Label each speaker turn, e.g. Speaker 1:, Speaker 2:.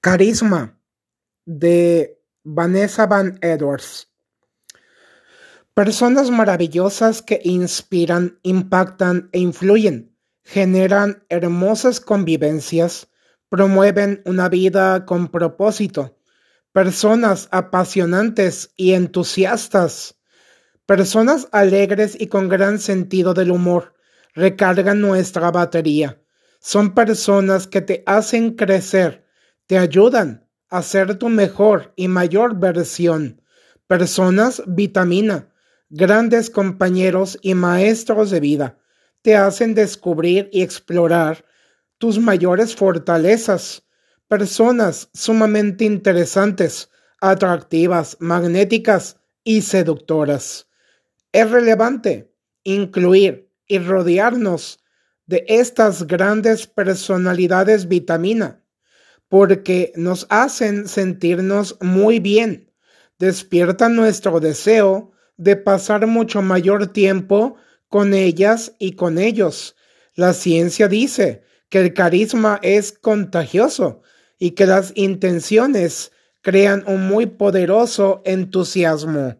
Speaker 1: Carisma de Vanessa Van Edwards. Personas maravillosas que inspiran, impactan e influyen, generan hermosas convivencias, promueven una vida con propósito, personas apasionantes y entusiastas, personas alegres y con gran sentido del humor, recargan nuestra batería. Son personas que te hacen crecer, te ayudan a ser tu mejor y mayor versión. Personas vitamina, grandes compañeros y maestros de vida, te hacen descubrir y explorar tus mayores fortalezas. Personas sumamente interesantes, atractivas, magnéticas y seductoras. Es relevante incluir y rodearnos de estas grandes personalidades vitamina porque nos hacen sentirnos muy bien, despiertan nuestro deseo de pasar mucho mayor tiempo con ellas y con ellos. La ciencia dice que el carisma es contagioso y que las intenciones crean un muy poderoso entusiasmo.